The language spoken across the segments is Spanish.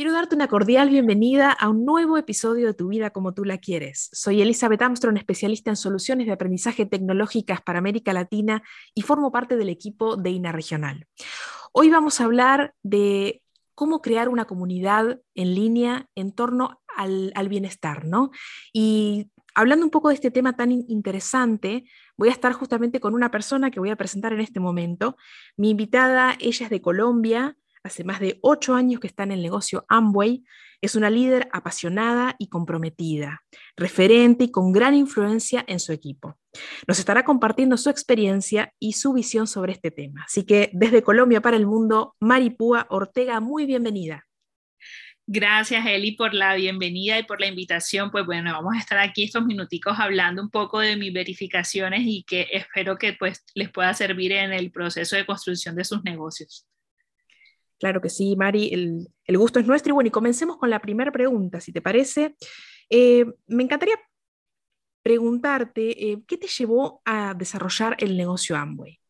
Quiero darte una cordial bienvenida a un nuevo episodio de Tu vida como tú la quieres. Soy Elizabeth Armstrong, especialista en soluciones de aprendizaje tecnológicas para América Latina y formo parte del equipo de INA Regional. Hoy vamos a hablar de cómo crear una comunidad en línea en torno al, al bienestar, ¿no? Y hablando un poco de este tema tan interesante, voy a estar justamente con una persona que voy a presentar en este momento. Mi invitada, ella es de Colombia, hace más de ocho años que está en el negocio Amway, es una líder apasionada y comprometida, referente y con gran influencia en su equipo. Nos estará compartiendo su experiencia y su visión sobre este tema. Así que desde Colombia para el mundo, Maripúa Ortega, muy bienvenida. Gracias, Eli, por la bienvenida y por la invitación. Pues bueno, vamos a estar aquí estos minuticos hablando un poco de mis verificaciones y que espero que pues les pueda servir en el proceso de construcción de sus negocios. Claro que sí, Mari, el, gusto es nuestro. Y bueno, y comencemos con la primera pregunta, si te parece. Eh, me encantaría preguntarte, eh, ¿qué te llevó a desarrollar el negocio Amway?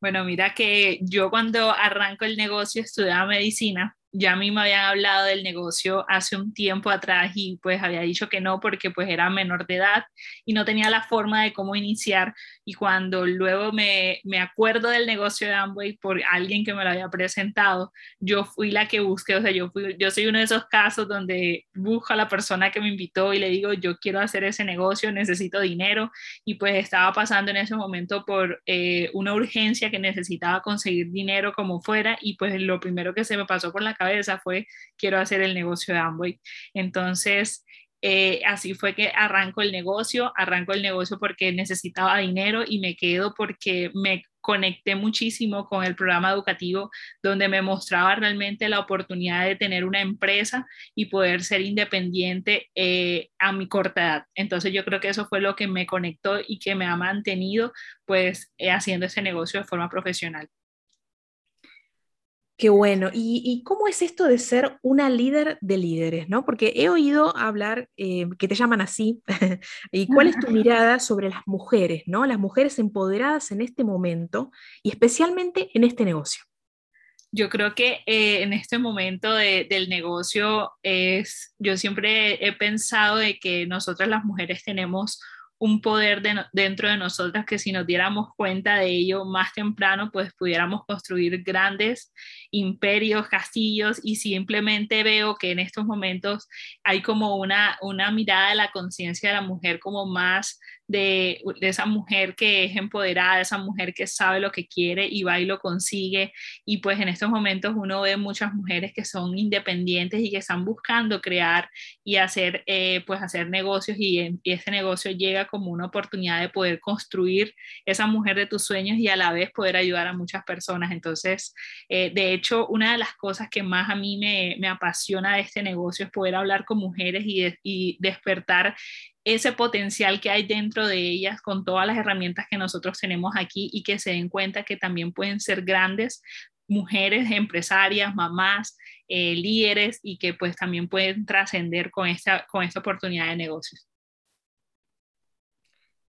Bueno, mira que yo cuando arranco el negocio estudiaba medicina ya a mí me habían hablado del negocio hace un tiempo atrás y pues había dicho que no porque pues era menor de edad y no tenía la forma de cómo iniciar. Y cuando luego me, me acuerdo del negocio de Amway por alguien que me lo había presentado, yo fui la que busqué, o sea, yo, fui, yo soy uno de esos casos donde busco a la persona que me invitó y le digo, yo quiero hacer ese negocio, necesito dinero y pues estaba pasando en ese momento por eh, una urgencia que necesitaba conseguir dinero como fuera y pues lo primero que se me pasó por la cabeza cabeza fue, quiero hacer el negocio de Amway. Entonces, eh, así fue que arranco el negocio, arranco el negocio porque necesitaba dinero y me quedo porque me conecté muchísimo con el programa educativo donde me mostraba realmente la oportunidad de tener una empresa y poder ser independiente eh, a mi corta edad. Entonces yo creo que eso fue lo que me conectó y que me ha mantenido pues eh, haciendo ese negocio de forma profesional. Qué bueno. ¿Y, cómo es esto de ser una líder de líderes? ¿no? Porque he oído hablar eh, que te llaman así. ¿Y cuál es tu mirada sobre las mujeres, ¿no? las mujeres empoderadas en este momento y especialmente en este negocio? Yo creo que eh, en este momento del negocio es, yo siempre he pensado de que nosotras las mujeres tenemos un poder dentro de nosotras que si nos diéramos cuenta de ello más temprano, pues pudiéramos construir grandes imperios, castillos y simplemente veo que en estos momentos hay como una, una mirada de la conciencia de la mujer como más de, esa mujer que es empoderada, esa mujer que sabe lo que quiere y va y lo consigue. Y pues en estos momentos uno ve muchas mujeres que son independientes y que están buscando crear y hacer, eh, pues hacer negocios y, y este negocio llega como una oportunidad de poder construir esa mujer de tus sueños y a la vez poder ayudar a muchas personas. Entonces, eh, de hecho, una de las cosas que más a mí me, apasiona de este negocio es poder hablar con mujeres y, y despertar ese potencial que hay dentro de ellas con todas las herramientas que nosotros tenemos aquí y que se den cuenta que también pueden ser grandes mujeres, empresarias, mamás, eh, líderes y que pues también pueden trascender con esta, con esta oportunidad de negocios.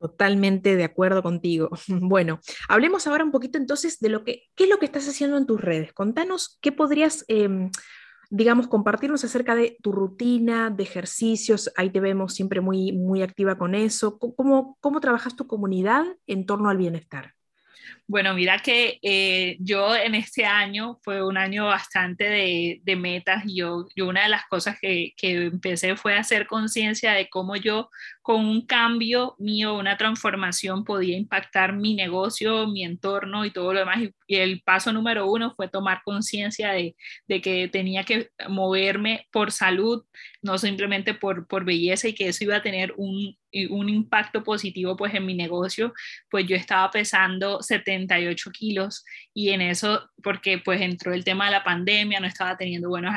Totalmente de acuerdo contigo. Bueno, hablemos ahora un poquito entonces de lo que, qué es lo que estás haciendo en tus redes. Contanos qué podrías em, digamos, compartirnos acerca de tu rutina de ejercicios. Ahí te vemos siempre muy, muy activa con eso. ¿Cómo, cómo trabajas tu comunidad en torno al bienestar? Bueno, mira que eh, yo en este año fue un año bastante de, de metas yo, yo, una de las cosas que, que empecé fue hacer conciencia de cómo yo con un cambio mío, una transformación podía impactar mi negocio, mi entorno y todo lo demás. Y, el paso número uno fue tomar conciencia de, de, que tenía que moverme por salud, no simplemente por, por belleza y que eso iba a tener un, un impacto positivo pues en mi negocio, pues yo estaba pesando 78 kilos y en eso, porque pues entró el tema de la pandemia, no estaba teniendo buenos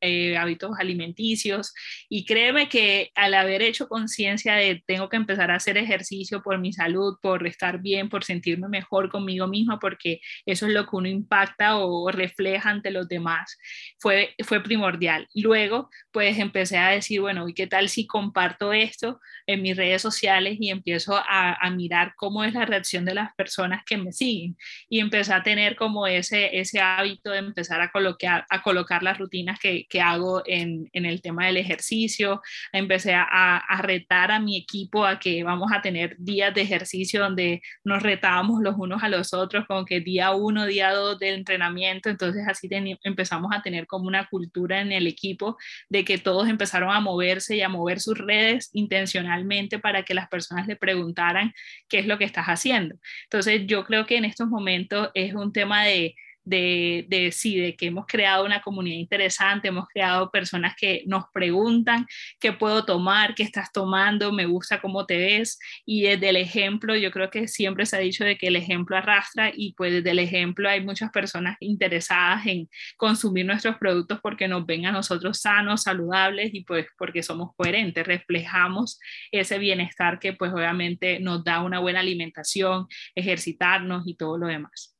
eh, hábitos alimenticios y créeme que al haber hecho conciencia conciencia de tengo que empezar a hacer ejercicio por mi salud, por estar bien, por sentirme mejor conmigo misma, porque eso es lo que uno impacta o refleja ante los demás. Fue, fue primordial. Luego, pues empecé a decir, bueno, ¿y qué tal si comparto esto en mis redes sociales y empiezo a, a mirar cómo es la reacción de las personas que me siguen? Y empecé a tener como ese, ese hábito de empezar a colocar, a colocar las rutinas que, que hago en, en, el tema del ejercicio. Empecé a, a, retar a mi equipo a que vamos a tener días de ejercicio donde nos retábamos los unos a los otros, como que día uno, día dos de entrenamiento. Entonces así empezamos a tener como una cultura en el equipo de que todos empezaron a moverse y a mover sus redes intencionalmente para que las personas le preguntaran qué es lo que estás haciendo. Entonces yo creo que en estos momentos es un tema de de, de, sí, de que hemos creado una comunidad interesante, hemos creado personas que nos preguntan qué puedo tomar, qué estás tomando, me gusta cómo te ves y desde el ejemplo, yo creo que siempre se ha dicho de que el ejemplo arrastra y pues desde el ejemplo hay muchas personas interesadas en consumir nuestros productos porque nos ven a nosotros sanos, saludables y pues porque somos coherentes, reflejamos ese bienestar que pues obviamente nos da una buena alimentación, ejercitarnos y todo lo demás.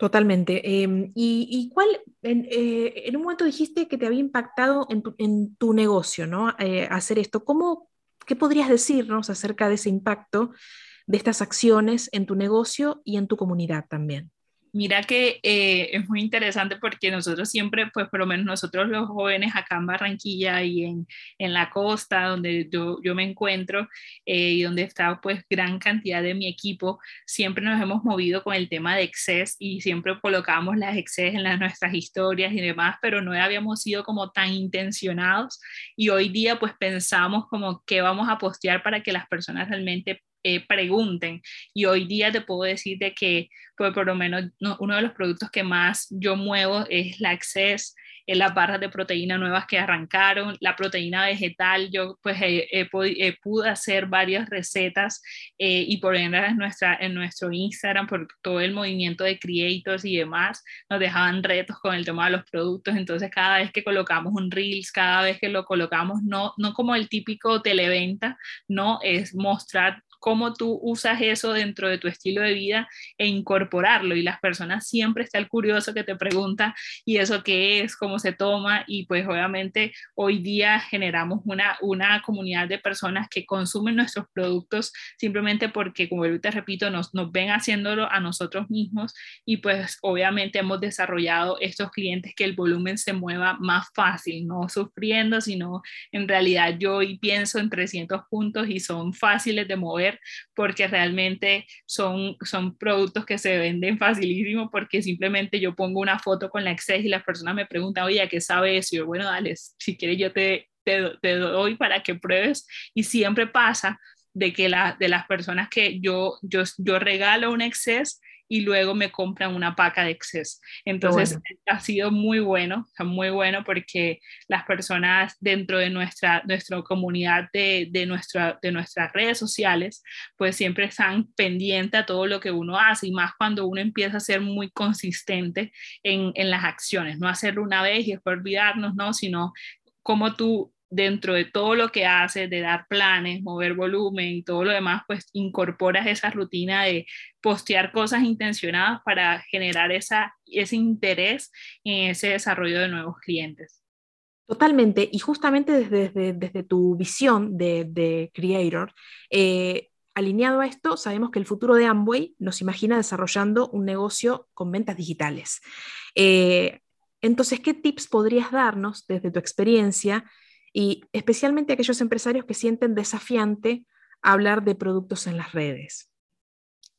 Totalmente. Em, y, cuál, eh, en, un momento dijiste que te había impactado en tu, negocio, ¿no? Eh, hacer esto. ¿Cómo, qué podrías decirnos acerca de ese impacto de estas acciones en tu negocio y en tu comunidad también? Mira que eh, es muy interesante porque nosotros siempre, pues por lo menos nosotros los jóvenes acá en Barranquilla y en, en la costa donde yo, yo me encuentro eh, y donde está pues gran cantidad de mi equipo, siempre nos hemos movido con el tema de exces y siempre colocamos las exces en las, nuestras historias y demás, pero no habíamos sido como tan intencionados. Y hoy día pues pensamos como qué vamos a postear para que las personas realmente eh, pregunten. Y hoy día te puedo decir de que pues, por lo menos uno de los productos que más yo muevo es la Access, en las barras de proteína nuevas que arrancaron, la proteína vegetal, yo pues pude hacer varias recetas eh, y ejemplo en, nuestra, en nuestro Instagram, por todo el movimiento de creators y demás, nos dejaban retos con el tema de los productos, entonces cada vez que colocamos un Reels, cada vez que lo colocamos, no, no como el típico televenta, no es mostrar cómo tú usas eso dentro de tu estilo de vida e incorporarlo. Y las personas siempre está el curioso que te pregunta, ¿y eso qué es? ¿Cómo se toma? Y pues obviamente hoy día generamos una, una comunidad de personas que consumen nuestros productos simplemente porque, como yo te repito, nos, nos ven haciéndolo a nosotros mismos y pues obviamente hemos desarrollado estos clientes que el volumen se mueva más fácil, no sufriendo, sino en realidad yo hoy pienso en 300 puntos y son fáciles de mover porque realmente son, son productos que se venden facilísimo porque simplemente yo pongo una foto con la Excel y las personas me preguntan, oye, ¿a qué sabe eso? Y yo, bueno, dale, si quieres yo te, te, doy para que pruebes y siempre pasa de que la, de las personas que yo, yo, yo regalo un Excess y luego me compran una paca de exceso. Entonces ha sido muy bueno, muy bueno porque las personas dentro de nuestra, nuestra comunidad de, de, nuestra, de nuestras redes sociales, pues siempre están pendientes a todo lo que uno hace y más cuando uno empieza a ser muy consistente en, en las acciones, no hacerlo una vez y después olvidarnos, no, sino como tú dentro de todo lo que haces, de dar planes, mover volumen y todo lo demás, pues incorporas esa rutina de postear cosas intencionadas para generar esa, ese interés en ese desarrollo de nuevos clientes. Totalmente, y justamente desde, desde, tu visión de, de Creator, eh, alineado a esto, sabemos que el futuro de Amway nos imagina desarrollando un negocio con ventas digitales. Eh, entonces, ¿qué tips podrías darnos desde tu experiencia y especialmente aquellos empresarios que sienten desafiante hablar de productos en las redes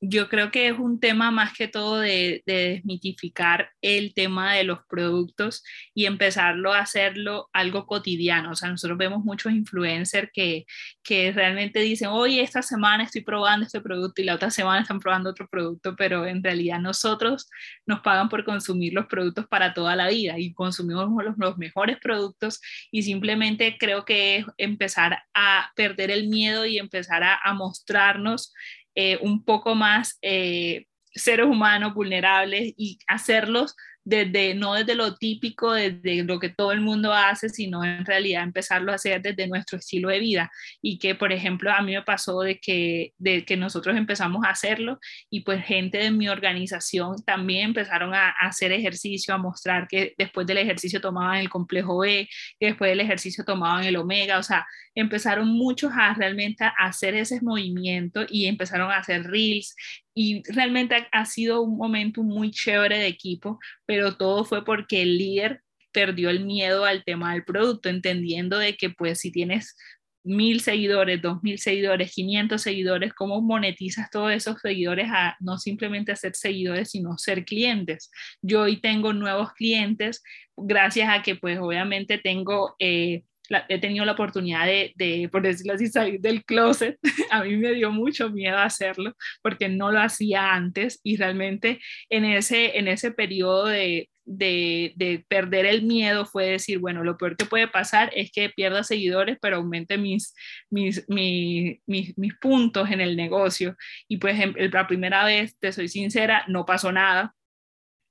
yo creo que es un tema más que todo de, desmitificar el tema de los productos y empezarlo a hacerlo algo cotidiano. O sea, nosotros vemos muchos influencers que, que realmente dicen, oye, esta semana estoy probando este producto y la otra semana están probando otro producto, pero en realidad nosotros nos pagan por consumir los productos para toda la vida y consumimos los, los mejores productos y simplemente creo que es empezar a perder el miedo y empezar a, a mostrarnos eh, un poco más eh, seres humanos vulnerables y hacerlos desde, no desde lo típico, desde lo que todo el mundo hace, sino en realidad empezarlo a hacer desde nuestro estilo de vida. Y que, por ejemplo, a mí me pasó de que, de que nosotros empezamos a hacerlo y pues gente de mi organización también empezaron a, hacer ejercicio, a mostrar que después del ejercicio tomaban el complejo B, que después del ejercicio tomaban el omega, o sea, empezaron muchos a realmente a hacer ese movimiento y empezaron a hacer reels y realmente ha, sido un momento muy chévere de equipo, pero todo fue porque el líder perdió el miedo al tema del producto, entendiendo de que pues si tienes mil seguidores, dos mil seguidores, 500 seguidores, ¿cómo monetizas todos esos seguidores a no simplemente ser seguidores, sino ser clientes? Yo hoy tengo nuevos clientes gracias a que pues obviamente tengo... Eh, he tenido la oportunidad de, de, por decirlo así, salir del closet. A mí me dio mucho miedo hacerlo porque no lo hacía antes y realmente en ese, en ese periodo de, de, de, perder el miedo fue decir, bueno, lo peor que puede pasar es que pierda seguidores, pero aumente mis, mis, mis, mis, mis puntos en el negocio. Y pues la primera vez, te soy sincera, no pasó nada.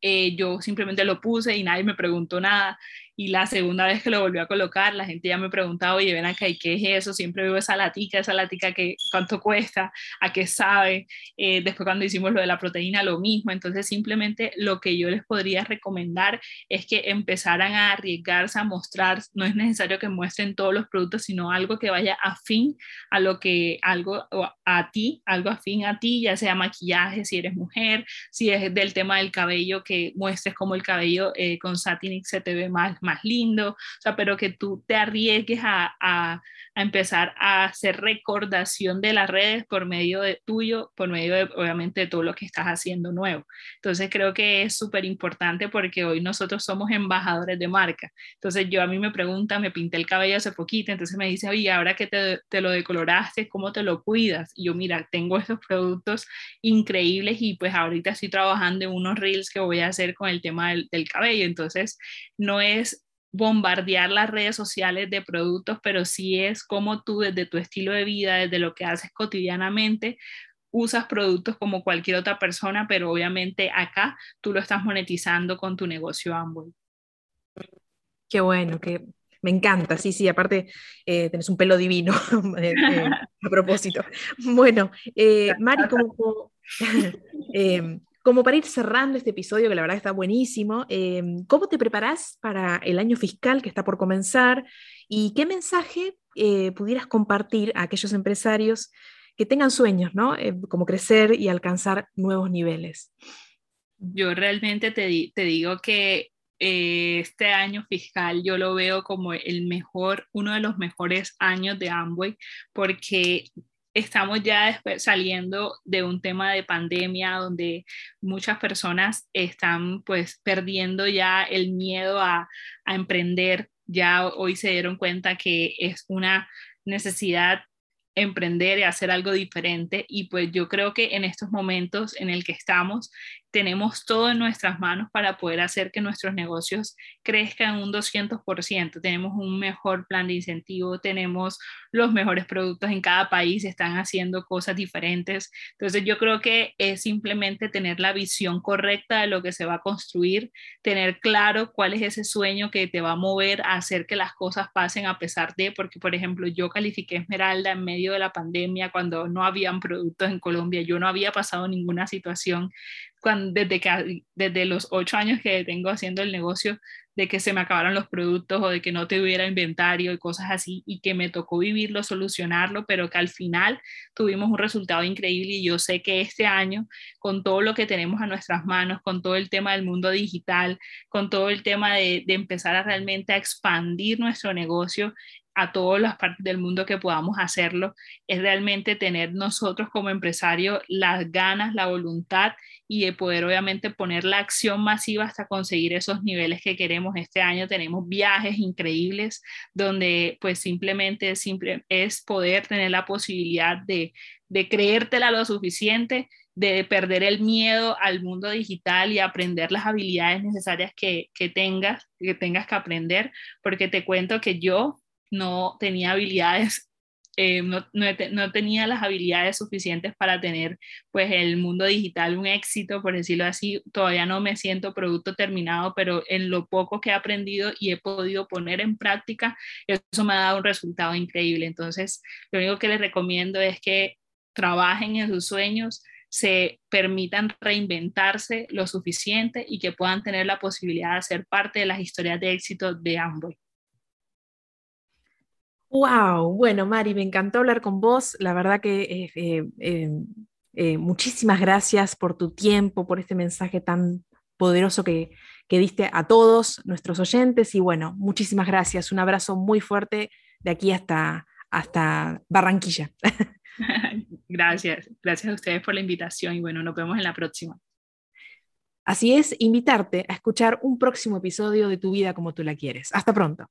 Eh, yo simplemente lo puse y nadie me preguntó nada y la segunda vez que lo volví a colocar, la gente ya me preguntaba, oye, ven acá, ¿y qué es eso? Siempre veo esa latica, esa latica, que, ¿cuánto cuesta? ¿A qué sabe? Eh, después cuando hicimos lo de la proteína, lo mismo. Entonces, simplemente lo que yo les podría recomendar es que empezaran a arriesgarse a mostrar, no es necesario que muestren todos los productos, sino algo que vaya afín a lo que, algo a ti, algo afín a ti, ya sea maquillaje, si eres mujer, si es del tema del cabello, que muestres como el cabello eh, con Satinix se te ve más más lindo, o sea, pero que tú te arriesgues a, a, a, empezar a hacer recordación de las redes por medio de tuyo, por medio de, obviamente, de todo lo que estás haciendo nuevo. Entonces, creo que es súper importante porque hoy nosotros somos embajadores de marca. Entonces, yo a mí me pregunta, me pinté el cabello hace poquito, entonces me dice, oye, ahora que te, te lo decoloraste, ¿cómo te lo cuidas? Y yo, mira, tengo estos productos increíbles y pues ahorita estoy trabajando en unos reels que voy a hacer con el tema del, del cabello. Entonces, no es bombardear las redes sociales de productos, pero sí es como tú desde tu estilo de vida, desde lo que haces cotidianamente, usas productos como cualquier otra persona, pero obviamente acá tú lo estás monetizando con tu negocio Amway. Qué bueno, que me encanta, sí, sí, aparte eh, tenés un pelo divino eh, eh, a propósito. Bueno, Mari, como, como para ir cerrando este episodio, que la verdad está buenísimo, em, ¿cómo te preparas para el año fiscal que está por comenzar? ¿Y qué mensaje eh, pudieras compartir a aquellos empresarios que tengan sueños, ¿no? Eh, como crecer y alcanzar nuevos niveles. Yo realmente te, te digo que eh, este año fiscal yo lo veo como el mejor, uno de los mejores años de Amway, porque estamos ya saliendo de un tema de pandemia donde muchas personas están pues perdiendo ya el miedo a, a emprender. Ya hoy se dieron cuenta que es una necesidad emprender y hacer algo diferente y pues yo creo que en estos momentos en el que estamos tenemos todo en nuestras manos para poder hacer que nuestros negocios crezcan un 200%. Tenemos un mejor plan de incentivo, tenemos los mejores productos en cada país, están haciendo cosas diferentes. Entonces yo creo que es simplemente tener la visión correcta de lo que se va a construir, tener claro cuál es ese sueño que te va a mover a hacer que las cosas pasen a pesar de, porque por ejemplo yo califiqué Esmeralda en medio de la pandemia cuando no habían productos en Colombia, yo no había pasado ninguna situación desde, que, desde los ocho años que tengo haciendo el negocio, de que se me acabaron los productos o de que no tuviera inventario y cosas así, y que me tocó vivirlo, solucionarlo, pero que al final tuvimos un resultado increíble y yo sé que este año, con todo lo que tenemos a nuestras manos, con todo el tema del mundo digital, con todo el tema de, de empezar a realmente a expandir nuestro negocio, a todas las partes del mundo que podamos hacerlo, es realmente tener nosotros como empresario las ganas, la voluntad y de poder obviamente poner la acción masiva hasta conseguir esos niveles que queremos. Este año tenemos viajes increíbles donde pues simplemente simple, es poder tener la posibilidad de, creértela lo suficiente de perder el miedo al mundo digital y aprender las habilidades necesarias que, tengas, que tengas que aprender, porque te cuento que yo no tenía habilidades eh, no, no, tenía las habilidades suficientes para tener pues el mundo digital un éxito, por decirlo así. Todavía no me siento producto terminado, pero en lo poco que he aprendido y he podido poner en práctica, eso me ha dado un resultado increíble. Entonces, lo único que les recomiendo es que trabajen en sus sueños, se permitan reinventarse lo suficiente y que puedan tener la posibilidad de ser parte de las historias de éxito de Amway. Wow, bueno, Mari, me encantó hablar con vos. La verdad que eh, eh, eh, muchísimas gracias por tu tiempo, por este mensaje tan poderoso que, que diste a todos nuestros oyentes. Y bueno, muchísimas gracias. Un abrazo muy fuerte de aquí hasta, hasta Barranquilla. Gracias, gracias a ustedes por la invitación y bueno, nos vemos en la próxima. Así es, invitarte a escuchar un próximo episodio de Tu vida como tú la quieres. Hasta pronto.